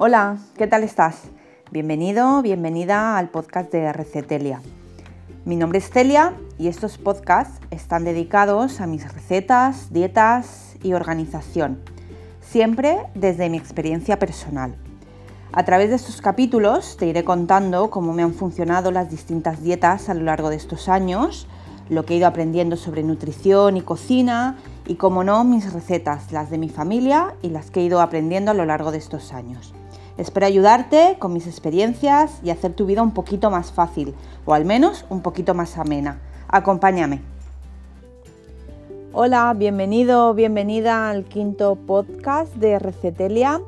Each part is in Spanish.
Hola, ¿qué tal estás? Bienvenido, bienvenida al podcast de Recetelia. Mi nombre es Celia y estos podcasts están dedicados a mis recetas, dietas y organización, siempre desde mi experiencia personal. A través de estos capítulos te iré contando cómo me han funcionado las distintas dietas a lo largo de estos años, lo que he ido aprendiendo sobre nutrición y cocina y, como no, mis recetas, las de mi familia y las que he ido aprendiendo a lo largo de estos años. Espero ayudarte con mis experiencias y hacer tu vida un poquito más fácil, o al menos un poquito más amena. Acompáñame. Hola, bienvenido, bienvenida al quinto podcast de Recetelia.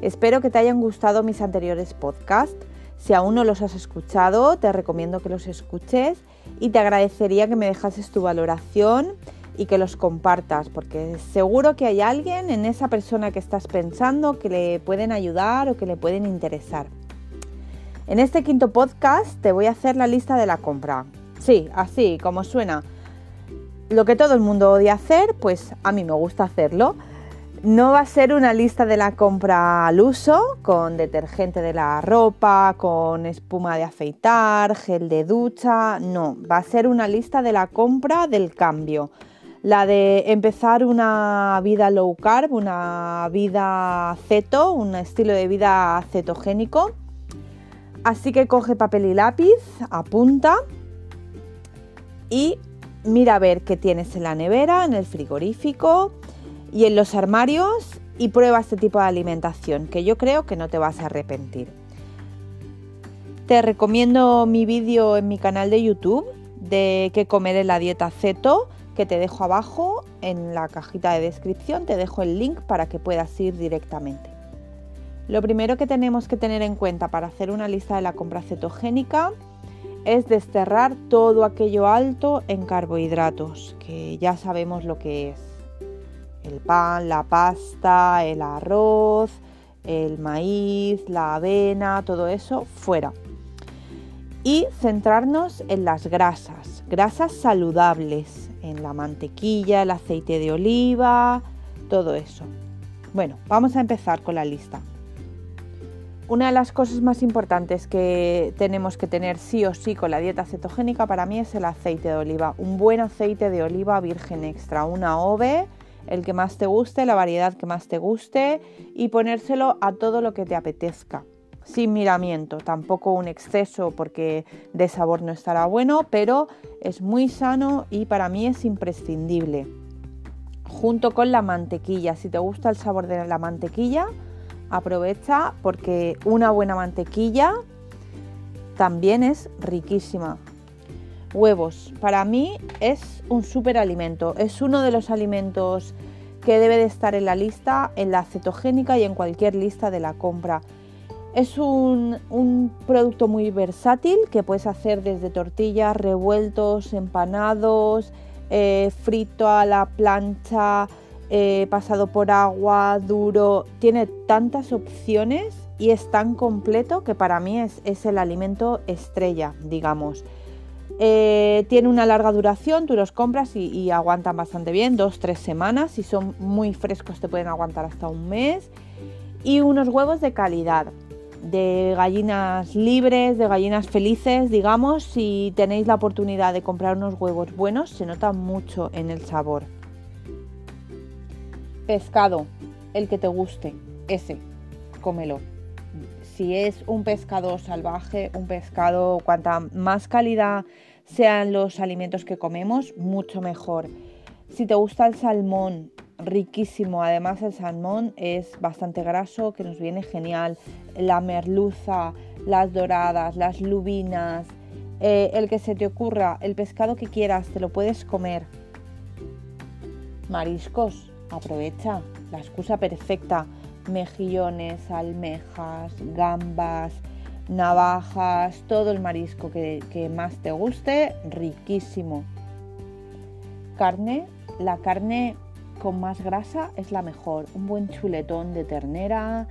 Espero que te hayan gustado mis anteriores podcasts. Si aún no los has escuchado, te recomiendo que los escuches y te agradecería que me dejases tu valoración y que los compartas, porque seguro que hay alguien en esa persona que estás pensando que le pueden ayudar o que le pueden interesar. En este quinto podcast te voy a hacer la lista de la compra. Sí, así como suena. Lo que todo el mundo odia hacer, pues a mí me gusta hacerlo. No va a ser una lista de la compra al uso, con detergente de la ropa, con espuma de afeitar, gel de ducha, no, va a ser una lista de la compra del cambio la de empezar una vida low carb, una vida ceto, un estilo de vida cetogénico. Así que coge papel y lápiz, apunta y mira a ver qué tienes en la nevera, en el frigorífico y en los armarios y prueba este tipo de alimentación que yo creo que no te vas a arrepentir. Te recomiendo mi vídeo en mi canal de YouTube de qué comer en la dieta ceto que te dejo abajo en la cajita de descripción, te dejo el link para que puedas ir directamente. Lo primero que tenemos que tener en cuenta para hacer una lista de la compra cetogénica es desterrar todo aquello alto en carbohidratos, que ya sabemos lo que es. El pan, la pasta, el arroz, el maíz, la avena, todo eso fuera. Y centrarnos en las grasas, grasas saludables, en la mantequilla, el aceite de oliva, todo eso. Bueno, vamos a empezar con la lista. Una de las cosas más importantes que tenemos que tener sí o sí con la dieta cetogénica para mí es el aceite de oliva. Un buen aceite de oliva virgen extra, una OVE, el que más te guste, la variedad que más te guste y ponérselo a todo lo que te apetezca sin miramiento, tampoco un exceso porque de sabor no estará bueno, pero es muy sano y para mí es imprescindible. Junto con la mantequilla, si te gusta el sabor de la mantequilla, aprovecha porque una buena mantequilla también es riquísima. Huevos, para mí es un superalimento, es uno de los alimentos que debe de estar en la lista, en la cetogénica y en cualquier lista de la compra. Es un, producto muy versátil que puedes hacer desde tortillas, revueltos, empanados, eh, frito a la plancha, eh, pasado por agua, duro. Tiene tantas opciones y es tan completo que para mí es, el alimento estrella, digamos. Eh, tiene una larga duración, tú los compras y, y aguantan bastante bien, dos, tres semanas. Si son muy frescos te pueden aguantar hasta un mes. Y unos huevos de calidad de gallinas libres, de gallinas felices, digamos, si tenéis la oportunidad de comprar unos huevos buenos, se nota mucho en el sabor. Pescado, el que te guste, ese, cómelo. Si es un pescado salvaje, un pescado, cuanta más calidad sean los alimentos que comemos, mucho mejor. Si te gusta el salmón, riquísimo. Además el salmón es bastante graso, que nos viene genial. La merluza, las doradas, las lubinas, eh, el que se te ocurra, el pescado que quieras, te lo puedes comer. Mariscos, aprovecha, la excusa perfecta. Mejillones, almejas, gambas, navajas, todo el marisco que, que más te guste, riquísimo. Carne, la carne con más grasa es la mejor. Un buen chuletón de ternera,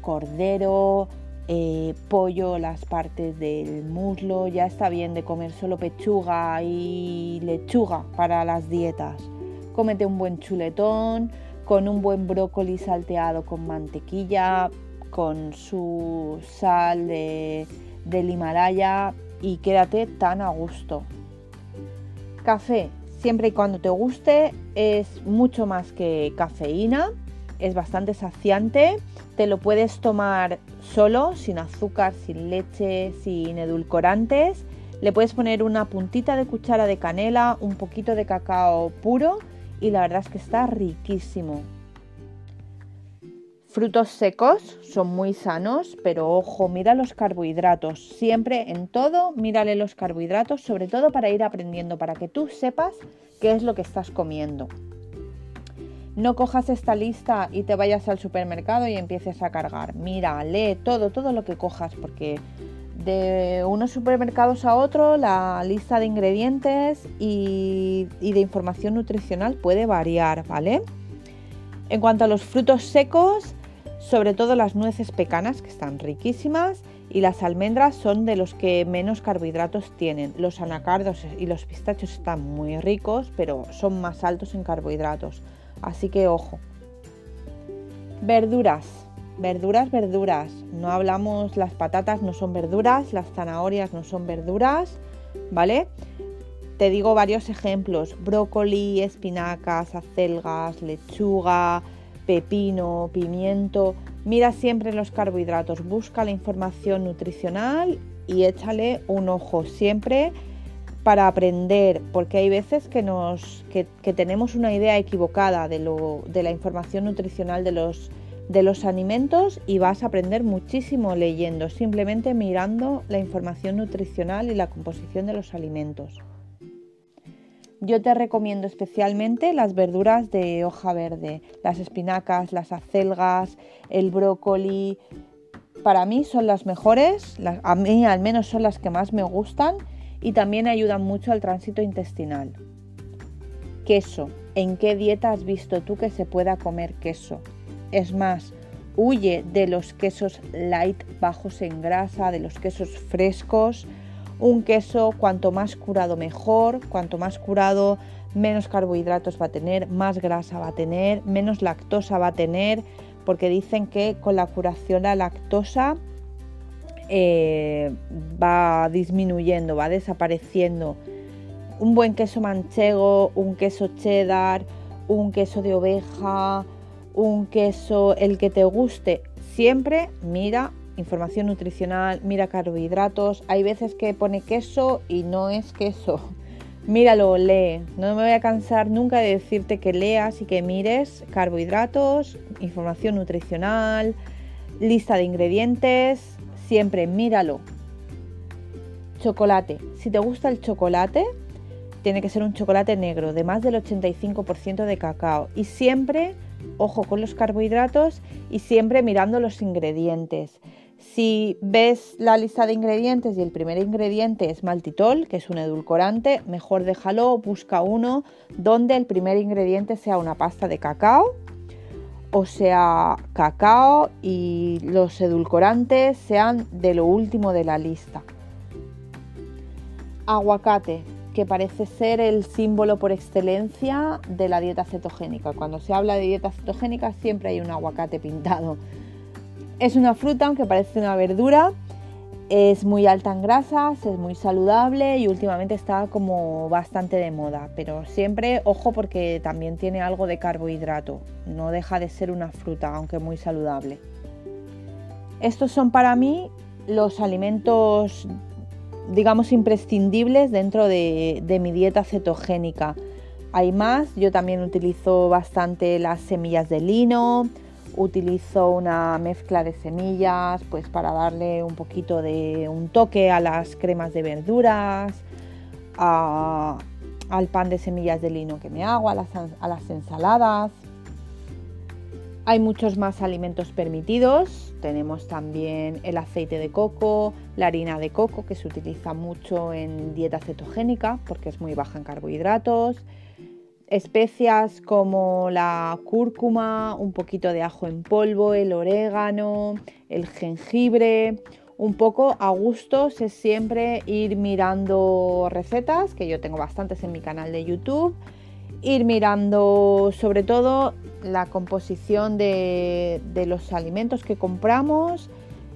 cordero, eh, pollo, las partes del muslo. Ya está bien de comer solo pechuga y lechuga para las dietas. Cómete un buen chuletón con un buen brócoli salteado con mantequilla. con su sal del Himalaya y quédate tan a gusto. Café, siempre y cuando te guste, es mucho más que cafeína, es bastante saciante, te lo puedes tomar solo, sin azúcar, sin leche, sin edulcorantes. Le puedes poner una puntita de cuchara de canela, un poquito de cacao puro y la verdad es que está riquísimo. Frutos secos son muy sanos, pero ojo, mira los carbohidratos. Siempre en todo, mírale los carbohidratos, sobre todo para ir aprendiendo, para que tú sepas qué es lo que estás comiendo. No cojas esta lista y te vayas al supermercado y empieces a cargar. Mira, lee todo, todo lo que cojas, porque de unos supermercados a otro la lista de ingredientes y, y de información nutricional puede variar, ¿vale? En cuanto a los frutos secos, sobre todo las nueces pecanas, que están riquísimas, y las almendras son de los que menos carbohidratos tienen. Los anacardos y los pistachos están muy ricos, pero son más altos en carbohidratos. Así que ojo. Verduras. Verduras, verduras. No hablamos, las patatas no son verduras, las zanahorias no son verduras, ¿vale? Te digo varios ejemplos. Brócoli, espinacas, acelgas, lechuga, pepino, pimiento. Mira siempre los carbohidratos, busca la información nutricional y échale un ojo siempre para aprender, porque hay veces que, nos, que, tenemos una idea equivocada de, lo, de la información nutricional de los, de los alimentos y vas a aprender muchísimo leyendo, simplemente mirando la información nutricional y la composición de los alimentos. Yo te recomiendo especialmente las verduras de hoja verde, las espinacas, las acelgas, el brócoli. Para mí son las mejores, a mí al menos son las que más me gustan y también ayudan mucho al tránsito intestinal. Queso. ¿En qué dieta has visto tú que se pueda comer queso? Es más, huye de los quesos light bajos en grasa, de los quesos frescos un queso cuanto más curado mejor, cuanto más curado menos carbohidratos va a tener, más grasa va a tener, menos lactosa va a tener, porque dicen que con la curación la lactosa eh, va disminuyendo, va desapareciendo. Un buen queso manchego, un queso cheddar, un queso de oveja, un queso, el que te guste, siempre mira información nutricional, mira carbohidratos. Hay veces que pone queso y no es queso. Míralo, lee. No me voy a cansar nunca de decirte que leas y que mires carbohidratos, información nutricional, lista de ingredientes. Siempre míralo. Chocolate. Si te gusta el chocolate, tiene que ser un chocolate negro de más del 85% de cacao. Y siempre, ojo con los carbohidratos y siempre mirando los ingredientes. Si ves la lista de ingredientes y el primer ingrediente es maltitol, que es un edulcorante, mejor déjalo, busca uno donde el primer ingrediente sea una pasta de cacao, o sea cacao y los edulcorantes sean de lo último de la lista. Aguacate, que parece ser el símbolo por excelencia de la dieta cetogénica. Cuando se habla de dieta cetogénica siempre hay un aguacate pintado. Es una fruta, aunque parece una verdura, es muy alta en grasas, es muy saludable y últimamente está como bastante de moda, pero siempre ojo porque también tiene algo de carbohidrato, no deja de ser una fruta, aunque muy saludable. Estos son para mí los alimentos, digamos, imprescindibles dentro de, de mi dieta cetogénica. Hay más, yo también utilizo bastante las semillas de lino, utilizo una mezcla de semillas pues para darle un poquito de un toque a las cremas de verduras, al pan de semillas de lino que me hago, a las, a las ensaladas. Hay muchos más alimentos permitidos. Tenemos también el aceite de coco, la harina de coco que se utiliza mucho en dieta cetogénica porque es muy baja en carbohidratos especias como la cúrcuma, un poquito de ajo en polvo, el orégano, el jengibre. Un poco a gustos es siempre ir mirando recetas, que yo tengo bastantes en mi canal de YouTube. Ir mirando sobre todo la composición de, de los alimentos que compramos.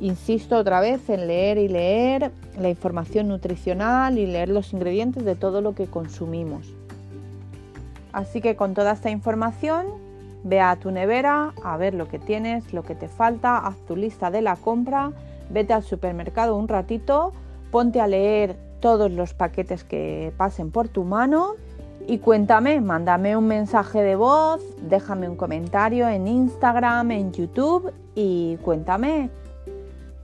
Insisto otra vez en leer y leer la información nutricional y leer los ingredientes de todo lo que consumimos. Así que con toda esta información, ve a tu nevera a ver lo que tienes, lo que te falta, haz tu lista de la compra, vete al supermercado un ratito, ponte a leer todos los paquetes que pasen por tu mano y cuéntame, mándame un mensaje de voz, déjame un comentario en Instagram, en YouTube y cuéntame.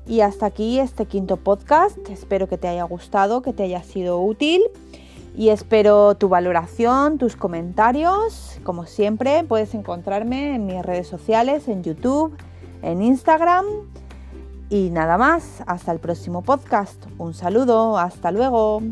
Y hasta aquí este quinto podcast. Espero que te haya gustado, que te haya sido útil y espero tu valoración, tus comentarios. Como siempre, puedes encontrarme en mis redes sociales, en YouTube, en Instagram. Y nada más, hasta el próximo podcast. Un saludo, hasta luego.